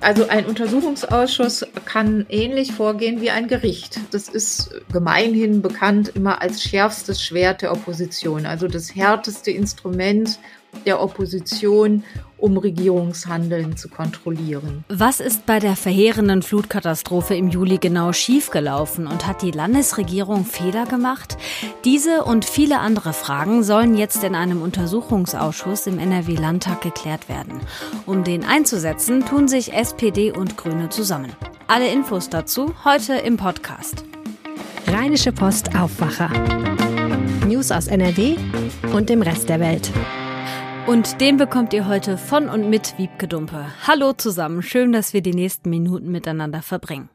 Also ein Untersuchungsausschuss kann ähnlich vorgehen wie ein Gericht. Das ist gemeinhin bekannt immer als schärfstes Schwert der Opposition, also das härteste Instrument der Opposition, um Regierungshandeln zu kontrollieren. Was ist bei der verheerenden Flutkatastrophe im Juli genau schiefgelaufen und hat die Landesregierung Fehler gemacht? Diese und viele andere Fragen sollen jetzt in einem Untersuchungsausschuss im NRW-Landtag geklärt werden. Um den einzusetzen, tun sich SPD und Grüne zusammen. Alle Infos dazu heute im Podcast. Rheinische Post Aufwacher. News aus NRW und dem Rest der Welt. Und den bekommt ihr heute von und mit Wiebke Dumpe. Hallo zusammen, schön, dass wir die nächsten Minuten miteinander verbringen.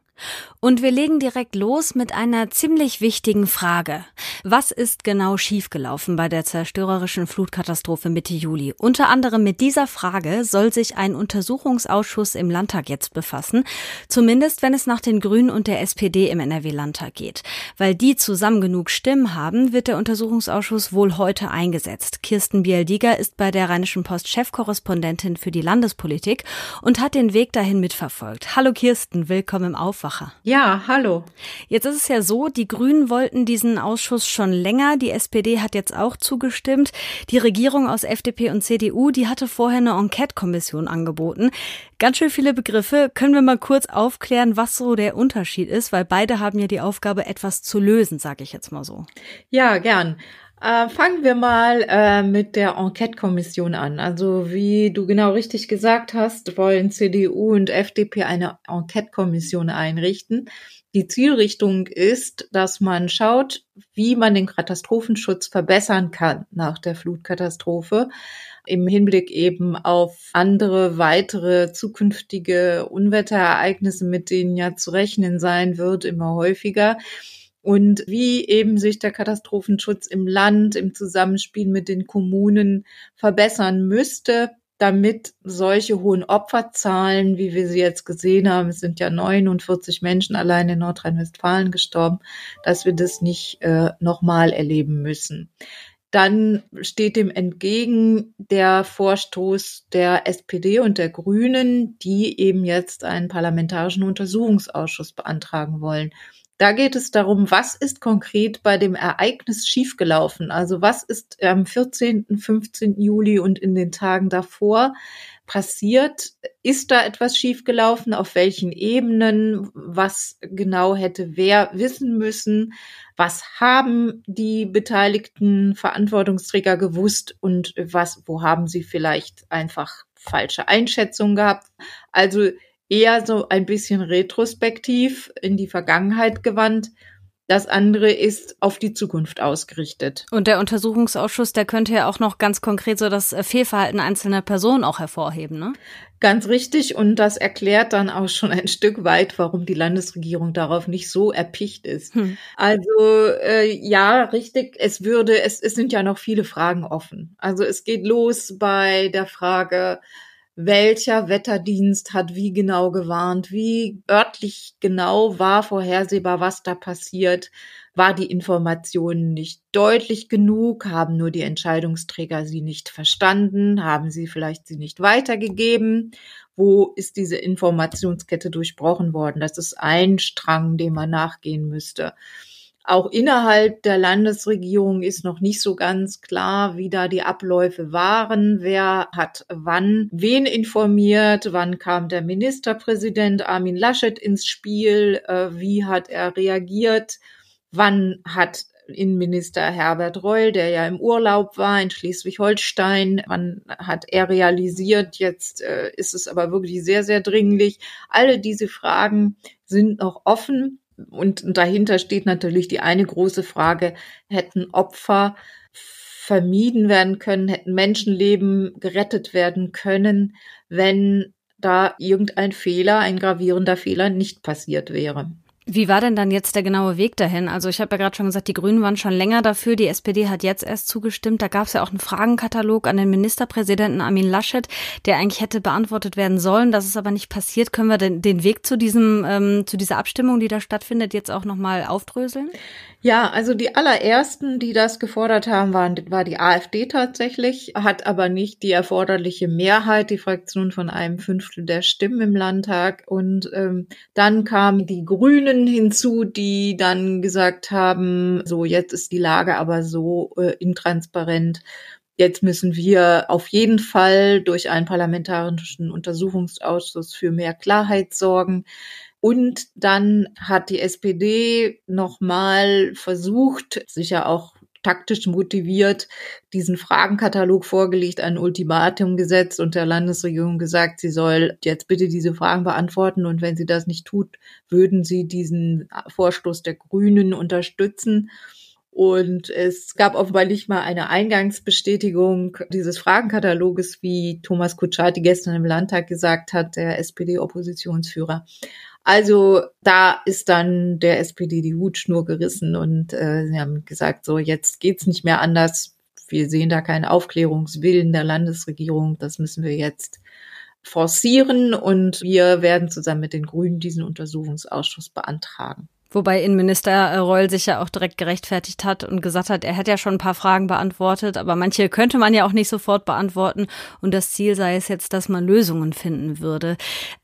Und wir legen direkt los mit einer ziemlich wichtigen Frage. Was ist genau schiefgelaufen bei der zerstörerischen Flutkatastrophe Mitte Juli? Unter anderem mit dieser Frage soll sich ein Untersuchungsausschuss im Landtag jetzt befassen, zumindest wenn es nach den Grünen und der SPD im NRW-Landtag geht. Weil die zusammen genug Stimmen haben, wird der Untersuchungsausschuss wohl heute eingesetzt. Kirsten Bialdiger ist bei der Rheinischen Post Chefkorrespondentin für die Landespolitik und hat den Weg dahin mitverfolgt. Hallo Kirsten, willkommen im Aufwachen. Aufwacher. Ja, hallo. Jetzt ist es ja so, die Grünen wollten diesen Ausschuss schon länger. Die SPD hat jetzt auch zugestimmt. Die Regierung aus FDP und CDU, die hatte vorher eine Enquete-Kommission angeboten. Ganz schön viele Begriffe. Können wir mal kurz aufklären, was so der Unterschied ist? Weil beide haben ja die Aufgabe, etwas zu lösen, sage ich jetzt mal so. Ja, gern. Äh, fangen wir mal äh, mit der Enquete-Kommission an. Also wie du genau richtig gesagt hast, wollen CDU und FDP eine Enquete-Kommission einrichten. Die Zielrichtung ist, dass man schaut, wie man den Katastrophenschutz verbessern kann nach der Flutkatastrophe im Hinblick eben auf andere weitere zukünftige Unwetterereignisse, mit denen ja zu rechnen sein wird, immer häufiger und wie eben sich der Katastrophenschutz im Land im Zusammenspiel mit den Kommunen verbessern müsste, damit solche hohen Opferzahlen, wie wir sie jetzt gesehen haben, es sind ja 49 Menschen allein in Nordrhein-Westfalen gestorben, dass wir das nicht äh, nochmal erleben müssen. Dann steht dem entgegen der Vorstoß der SPD und der Grünen, die eben jetzt einen parlamentarischen Untersuchungsausschuss beantragen wollen. Da geht es darum, was ist konkret bei dem Ereignis schiefgelaufen? Also was ist am 14., 15. Juli und in den Tagen davor passiert? Ist da etwas schiefgelaufen? Auf welchen Ebenen? Was genau hätte wer wissen müssen? Was haben die beteiligten Verantwortungsträger gewusst und was, wo haben sie vielleicht einfach falsche Einschätzungen gehabt? Also eher so ein bisschen retrospektiv in die Vergangenheit gewandt. Das andere ist auf die Zukunft ausgerichtet. Und der Untersuchungsausschuss, der könnte ja auch noch ganz konkret so das äh, Fehlverhalten einzelner Personen auch hervorheben, ne? Ganz richtig. Und das erklärt dann auch schon ein Stück weit, warum die Landesregierung darauf nicht so erpicht ist. Hm. Also äh, ja, richtig. Es würde, es, es sind ja noch viele Fragen offen. Also es geht los bei der Frage, welcher Wetterdienst hat wie genau gewarnt, wie örtlich genau war vorhersehbar, was da passiert, war die Information nicht deutlich genug, haben nur die Entscheidungsträger sie nicht verstanden, haben sie vielleicht sie nicht weitergegeben, wo ist diese Informationskette durchbrochen worden? Das ist ein Strang, dem man nachgehen müsste. Auch innerhalb der Landesregierung ist noch nicht so ganz klar, wie da die Abläufe waren. Wer hat wann wen informiert? Wann kam der Ministerpräsident Armin Laschet ins Spiel? Äh, wie hat er reagiert? Wann hat Innenminister Herbert Reul, der ja im Urlaub war in Schleswig-Holstein. Wann hat er realisiert, jetzt äh, ist es aber wirklich sehr, sehr dringlich. Alle diese Fragen sind noch offen. Und dahinter steht natürlich die eine große Frage, hätten Opfer vermieden werden können, hätten Menschenleben gerettet werden können, wenn da irgendein Fehler, ein gravierender Fehler nicht passiert wäre. Wie war denn dann jetzt der genaue Weg dahin? Also ich habe ja gerade schon gesagt, die Grünen waren schon länger dafür, die SPD hat jetzt erst zugestimmt. Da gab es ja auch einen Fragenkatalog an den Ministerpräsidenten Armin Laschet, der eigentlich hätte beantwortet werden sollen. Das ist aber nicht passiert. Können wir den, den Weg zu diesem ähm, zu dieser Abstimmung, die da stattfindet, jetzt auch nochmal aufdröseln? Ja, also die allerersten, die das gefordert haben, waren, war die AfD tatsächlich, hat aber nicht die erforderliche Mehrheit, die Fraktion von einem Fünftel der Stimmen im Landtag. Und ähm, dann kamen die Grünen hinzu, die dann gesagt haben, so jetzt ist die Lage aber so äh, intransparent. Jetzt müssen wir auf jeden Fall durch einen parlamentarischen Untersuchungsausschuss für mehr Klarheit sorgen. Und dann hat die SPD nochmal versucht, sicher auch taktisch motiviert, diesen Fragenkatalog vorgelegt, ein Ultimatum gesetzt und der Landesregierung gesagt, sie soll jetzt bitte diese Fragen beantworten und wenn sie das nicht tut, würden sie diesen Vorstoß der Grünen unterstützen. Und es gab offenbar nicht mal eine Eingangsbestätigung dieses Fragenkataloges, wie Thomas Kutschaty gestern im Landtag gesagt hat, der SPD-Oppositionsführer. Also da ist dann der SPD die Hutschnur gerissen und äh, sie haben gesagt, so jetzt geht's nicht mehr anders. Wir sehen da keinen Aufklärungswillen der Landesregierung. Das müssen wir jetzt forcieren und wir werden zusammen mit den Grünen diesen Untersuchungsausschuss beantragen. Wobei Innenminister Reul sich ja auch direkt gerechtfertigt hat und gesagt hat, er hätte ja schon ein paar Fragen beantwortet, aber manche könnte man ja auch nicht sofort beantworten. Und das Ziel sei es jetzt, dass man Lösungen finden würde.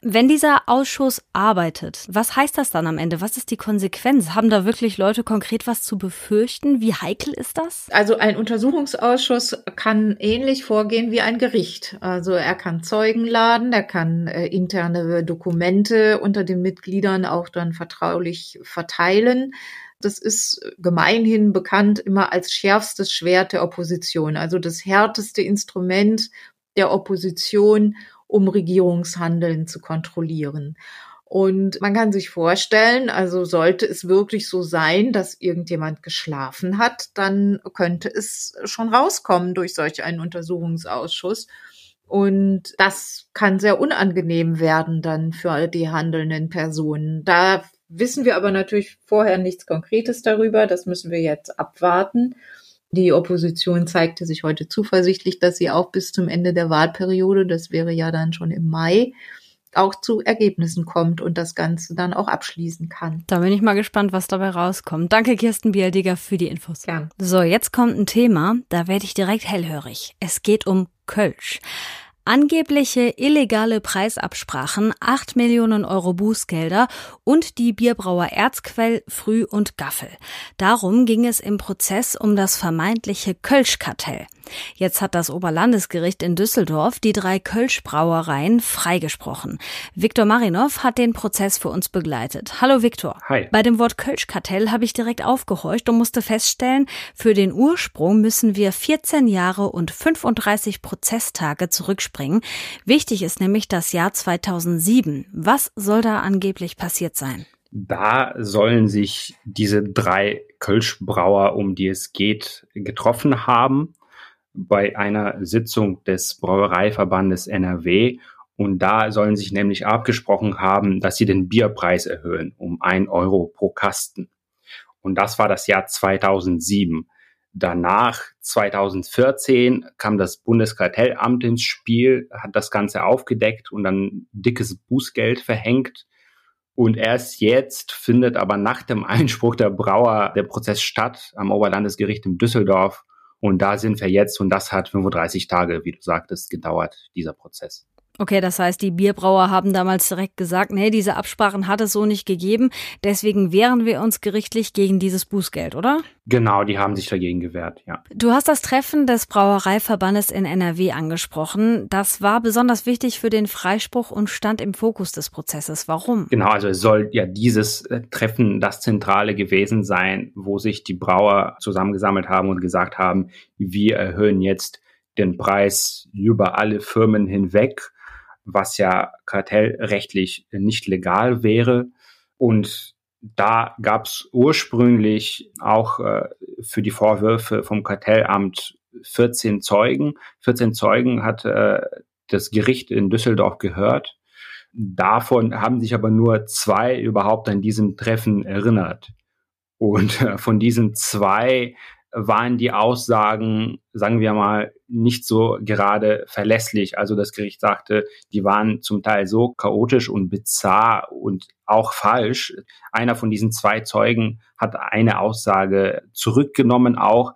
Wenn dieser Ausschuss arbeitet, was heißt das dann am Ende? Was ist die Konsequenz? Haben da wirklich Leute konkret was zu befürchten? Wie heikel ist das? Also ein Untersuchungsausschuss kann ähnlich vorgehen wie ein Gericht. Also er kann Zeugen laden, er kann äh, interne Dokumente unter den Mitgliedern auch dann vertraulich verteilen. Das ist gemeinhin bekannt immer als schärfstes Schwert der Opposition, also das härteste Instrument der Opposition, um Regierungshandeln zu kontrollieren. Und man kann sich vorstellen, also sollte es wirklich so sein, dass irgendjemand geschlafen hat, dann könnte es schon rauskommen durch solch einen Untersuchungsausschuss. Und das kann sehr unangenehm werden dann für die handelnden Personen. Da wissen wir aber natürlich vorher nichts Konkretes darüber. Das müssen wir jetzt abwarten. Die Opposition zeigte sich heute zuversichtlich, dass sie auch bis zum Ende der Wahlperiode, das wäre ja dann schon im Mai, auch zu Ergebnissen kommt und das Ganze dann auch abschließen kann. Da bin ich mal gespannt, was dabei rauskommt. Danke, Kirsten Bialdiger, für die Infos. Gern. So, jetzt kommt ein Thema, da werde ich direkt hellhörig. Es geht um Kölsch. Angebliche illegale Preisabsprachen, 8 Millionen Euro Bußgelder und die Bierbrauer Erzquell, Früh und Gaffel. Darum ging es im Prozess um das vermeintliche Kölschkartell. Jetzt hat das Oberlandesgericht in Düsseldorf die drei Kölschbrauereien freigesprochen. Viktor Marinov hat den Prozess für uns begleitet. Hallo Viktor. Hi. Bei dem Wort Kölschkartell habe ich direkt aufgehorcht und musste feststellen, für den Ursprung müssen wir 14 Jahre und 35 Prozesstage zurückspringen. Wichtig ist nämlich das Jahr 2007. Was soll da angeblich passiert sein? Da sollen sich diese drei Kölschbrauer, um die es geht, getroffen haben bei einer Sitzung des Brauereiverbandes NRW. Und da sollen sich nämlich abgesprochen haben, dass sie den Bierpreis erhöhen um ein Euro pro Kasten. Und das war das Jahr 2007. Danach, 2014, kam das Bundeskartellamt ins Spiel, hat das Ganze aufgedeckt und dann dickes Bußgeld verhängt. Und erst jetzt findet aber nach dem Einspruch der Brauer der Prozess statt am Oberlandesgericht in Düsseldorf. Und da sind wir jetzt und das hat 35 Tage, wie du sagtest, gedauert, dieser Prozess. Okay, das heißt, die Bierbrauer haben damals direkt gesagt, nee, diese Absprachen hat es so nicht gegeben. Deswegen wehren wir uns gerichtlich gegen dieses Bußgeld, oder? Genau, die haben sich dagegen gewehrt, ja. Du hast das Treffen des Brauereiverbandes in NRW angesprochen. Das war besonders wichtig für den Freispruch und stand im Fokus des Prozesses. Warum? Genau, also es soll ja dieses äh, Treffen das Zentrale gewesen sein, wo sich die Brauer zusammengesammelt haben und gesagt haben, wir erhöhen jetzt den Preis über alle Firmen hinweg was ja kartellrechtlich nicht legal wäre. Und da gab es ursprünglich auch äh, für die Vorwürfe vom Kartellamt 14 Zeugen. 14 Zeugen hat äh, das Gericht in Düsseldorf gehört. Davon haben sich aber nur zwei überhaupt an diesem Treffen erinnert. Und äh, von diesen zwei waren die Aussagen, sagen wir mal, nicht so gerade verlässlich. Also das Gericht sagte, die waren zum Teil so chaotisch und bizarr und auch falsch. Einer von diesen zwei Zeugen hat eine Aussage zurückgenommen auch.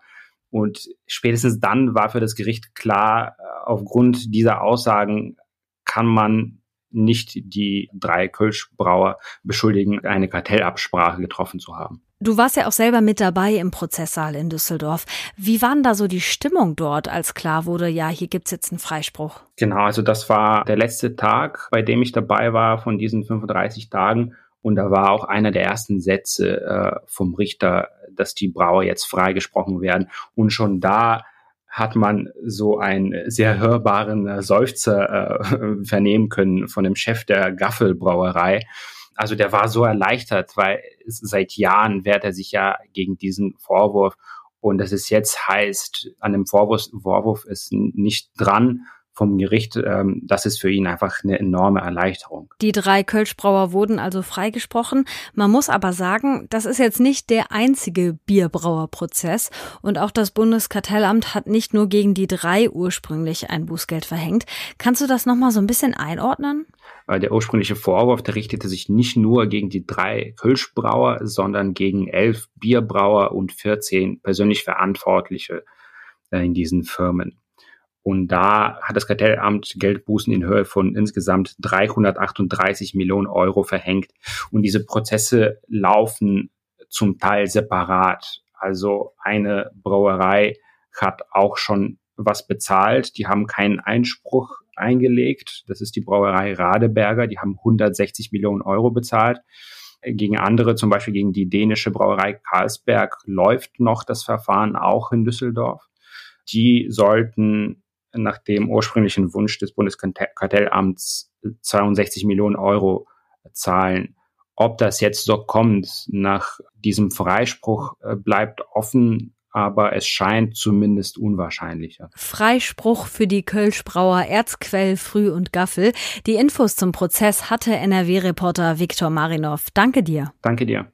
Und spätestens dann war für das Gericht klar, aufgrund dieser Aussagen kann man nicht die drei Kölschbrauer beschuldigen, eine Kartellabsprache getroffen zu haben. Du warst ja auch selber mit dabei im Prozesssaal in Düsseldorf. Wie war denn da so die Stimmung dort, als klar wurde, ja, hier gibt's jetzt einen Freispruch? Genau, also das war der letzte Tag, bei dem ich dabei war von diesen 35 Tagen. Und da war auch einer der ersten Sätze äh, vom Richter, dass die Brauer jetzt freigesprochen werden. Und schon da hat man so einen sehr hörbaren äh, Seufzer äh, vernehmen können von dem Chef der Gaffelbrauerei. Also der war so erleichtert, weil seit Jahren wehrt er sich ja gegen diesen Vorwurf. Und dass es jetzt heißt, an dem Vorwurf, Vorwurf ist nicht dran, vom Gericht, ähm, das ist für ihn einfach eine enorme Erleichterung. Die drei Kölschbrauer wurden also freigesprochen. Man muss aber sagen, das ist jetzt nicht der einzige Bierbrauerprozess und auch das Bundeskartellamt hat nicht nur gegen die drei ursprünglich ein Bußgeld verhängt. Kannst du das nochmal so ein bisschen einordnen? Äh, der ursprüngliche Vorwurf, der richtete sich nicht nur gegen die drei Kölschbrauer, sondern gegen elf Bierbrauer und 14 persönlich Verantwortliche äh, in diesen Firmen. Und da hat das Kartellamt Geldbußen in Höhe von insgesamt 338 Millionen Euro verhängt. Und diese Prozesse laufen zum Teil separat. Also eine Brauerei hat auch schon was bezahlt. Die haben keinen Einspruch eingelegt. Das ist die Brauerei Radeberger. Die haben 160 Millionen Euro bezahlt. Gegen andere, zum Beispiel gegen die dänische Brauerei Karlsberg, läuft noch das Verfahren auch in Düsseldorf. Die sollten nach dem ursprünglichen Wunsch des Bundeskartellamts 62 Millionen Euro zahlen. Ob das jetzt so kommt nach diesem Freispruch äh, bleibt offen, aber es scheint zumindest unwahrscheinlicher. Freispruch für die Kölschbrauer Erzquell, Früh und Gaffel. Die Infos zum Prozess hatte NRW-Reporter Viktor Marinov. Danke dir. Danke dir.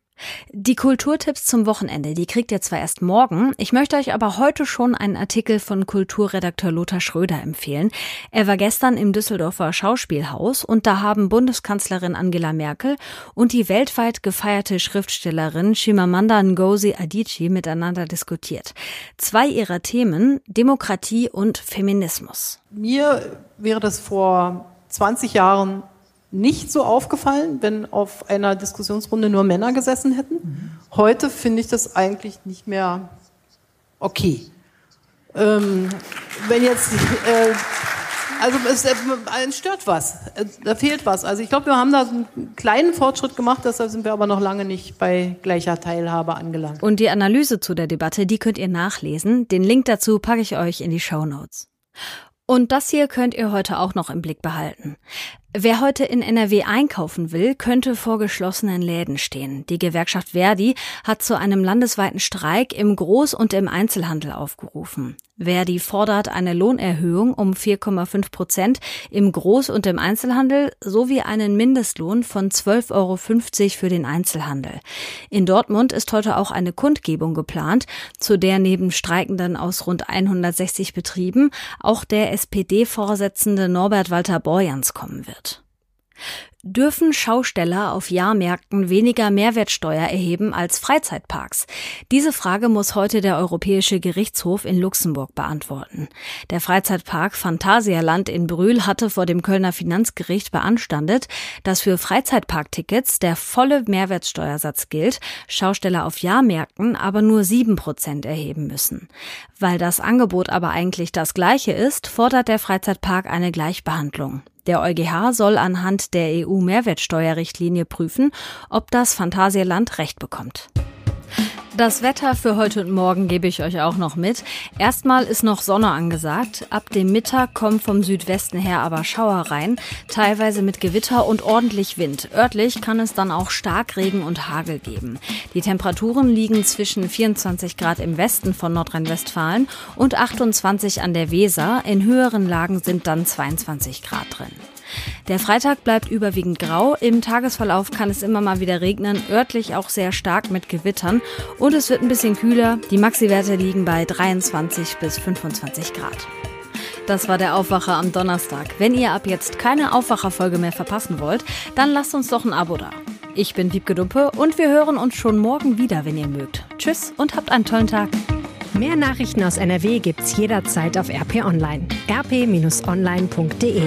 Die Kulturtipps zum Wochenende, die kriegt ihr zwar erst morgen, ich möchte euch aber heute schon einen Artikel von Kulturredakteur Lothar Schröder empfehlen. Er war gestern im Düsseldorfer Schauspielhaus und da haben Bundeskanzlerin Angela Merkel und die weltweit gefeierte Schriftstellerin Shimamanda Ngozi Adichie miteinander diskutiert. Zwei ihrer Themen, Demokratie und Feminismus. Mir wäre das vor 20 Jahren nicht so aufgefallen, wenn auf einer Diskussionsrunde nur Männer gesessen hätten. Heute finde ich das eigentlich nicht mehr okay. Ähm, wenn jetzt, äh, also es, äh, es stört was, äh, da fehlt was. Also ich glaube, wir haben da einen kleinen Fortschritt gemacht, deshalb sind wir aber noch lange nicht bei gleicher Teilhabe angelangt. Und die Analyse zu der Debatte, die könnt ihr nachlesen. Den Link dazu packe ich euch in die Show Notes. Und das hier könnt ihr heute auch noch im Blick behalten. Wer heute in NRW einkaufen will, könnte vor geschlossenen Läden stehen. Die Gewerkschaft Verdi hat zu einem landesweiten Streik im Groß- und im Einzelhandel aufgerufen. Verdi fordert eine Lohnerhöhung um 4,5 Prozent im Groß- und im Einzelhandel sowie einen Mindestlohn von 12,50 Euro für den Einzelhandel. In Dortmund ist heute auch eine Kundgebung geplant, zu der neben Streikenden aus rund 160 Betrieben auch der SPD-Vorsitzende Norbert Walter Borjans kommen wird. Dürfen Schausteller auf Jahrmärkten weniger Mehrwertsteuer erheben als Freizeitparks? Diese Frage muss heute der Europäische Gerichtshof in Luxemburg beantworten. Der Freizeitpark Phantasialand in Brühl hatte vor dem Kölner Finanzgericht beanstandet, dass für Freizeitparktickets der volle Mehrwertsteuersatz gilt, Schausteller auf Jahrmärkten aber nur sieben Prozent erheben müssen. Weil das Angebot aber eigentlich das gleiche ist, fordert der Freizeitpark eine Gleichbehandlung. Der EuGH soll anhand der EU-Mehrwertsteuerrichtlinie prüfen, ob das Phantasialand Recht bekommt. Das Wetter für heute und morgen gebe ich euch auch noch mit. Erstmal ist noch Sonne angesagt. Ab dem Mittag kommen vom Südwesten her aber Schauer rein, teilweise mit Gewitter und ordentlich Wind. Örtlich kann es dann auch Starkregen und Hagel geben. Die Temperaturen liegen zwischen 24 Grad im Westen von Nordrhein-Westfalen und 28 an der Weser. In höheren Lagen sind dann 22 Grad drin. Der Freitag bleibt überwiegend grau. Im Tagesverlauf kann es immer mal wieder regnen, örtlich auch sehr stark mit Gewittern. Und es wird ein bisschen kühler. Die Maxi-Werte liegen bei 23 bis 25 Grad. Das war der Aufwacher am Donnerstag. Wenn ihr ab jetzt keine Aufwacherfolge mehr verpassen wollt, dann lasst uns doch ein Abo da. Ich bin Wiebke Dumpe und wir hören uns schon morgen wieder, wenn ihr mögt. Tschüss und habt einen tollen Tag. Mehr Nachrichten aus NRW gibt's jederzeit auf RP Online. rp-online.de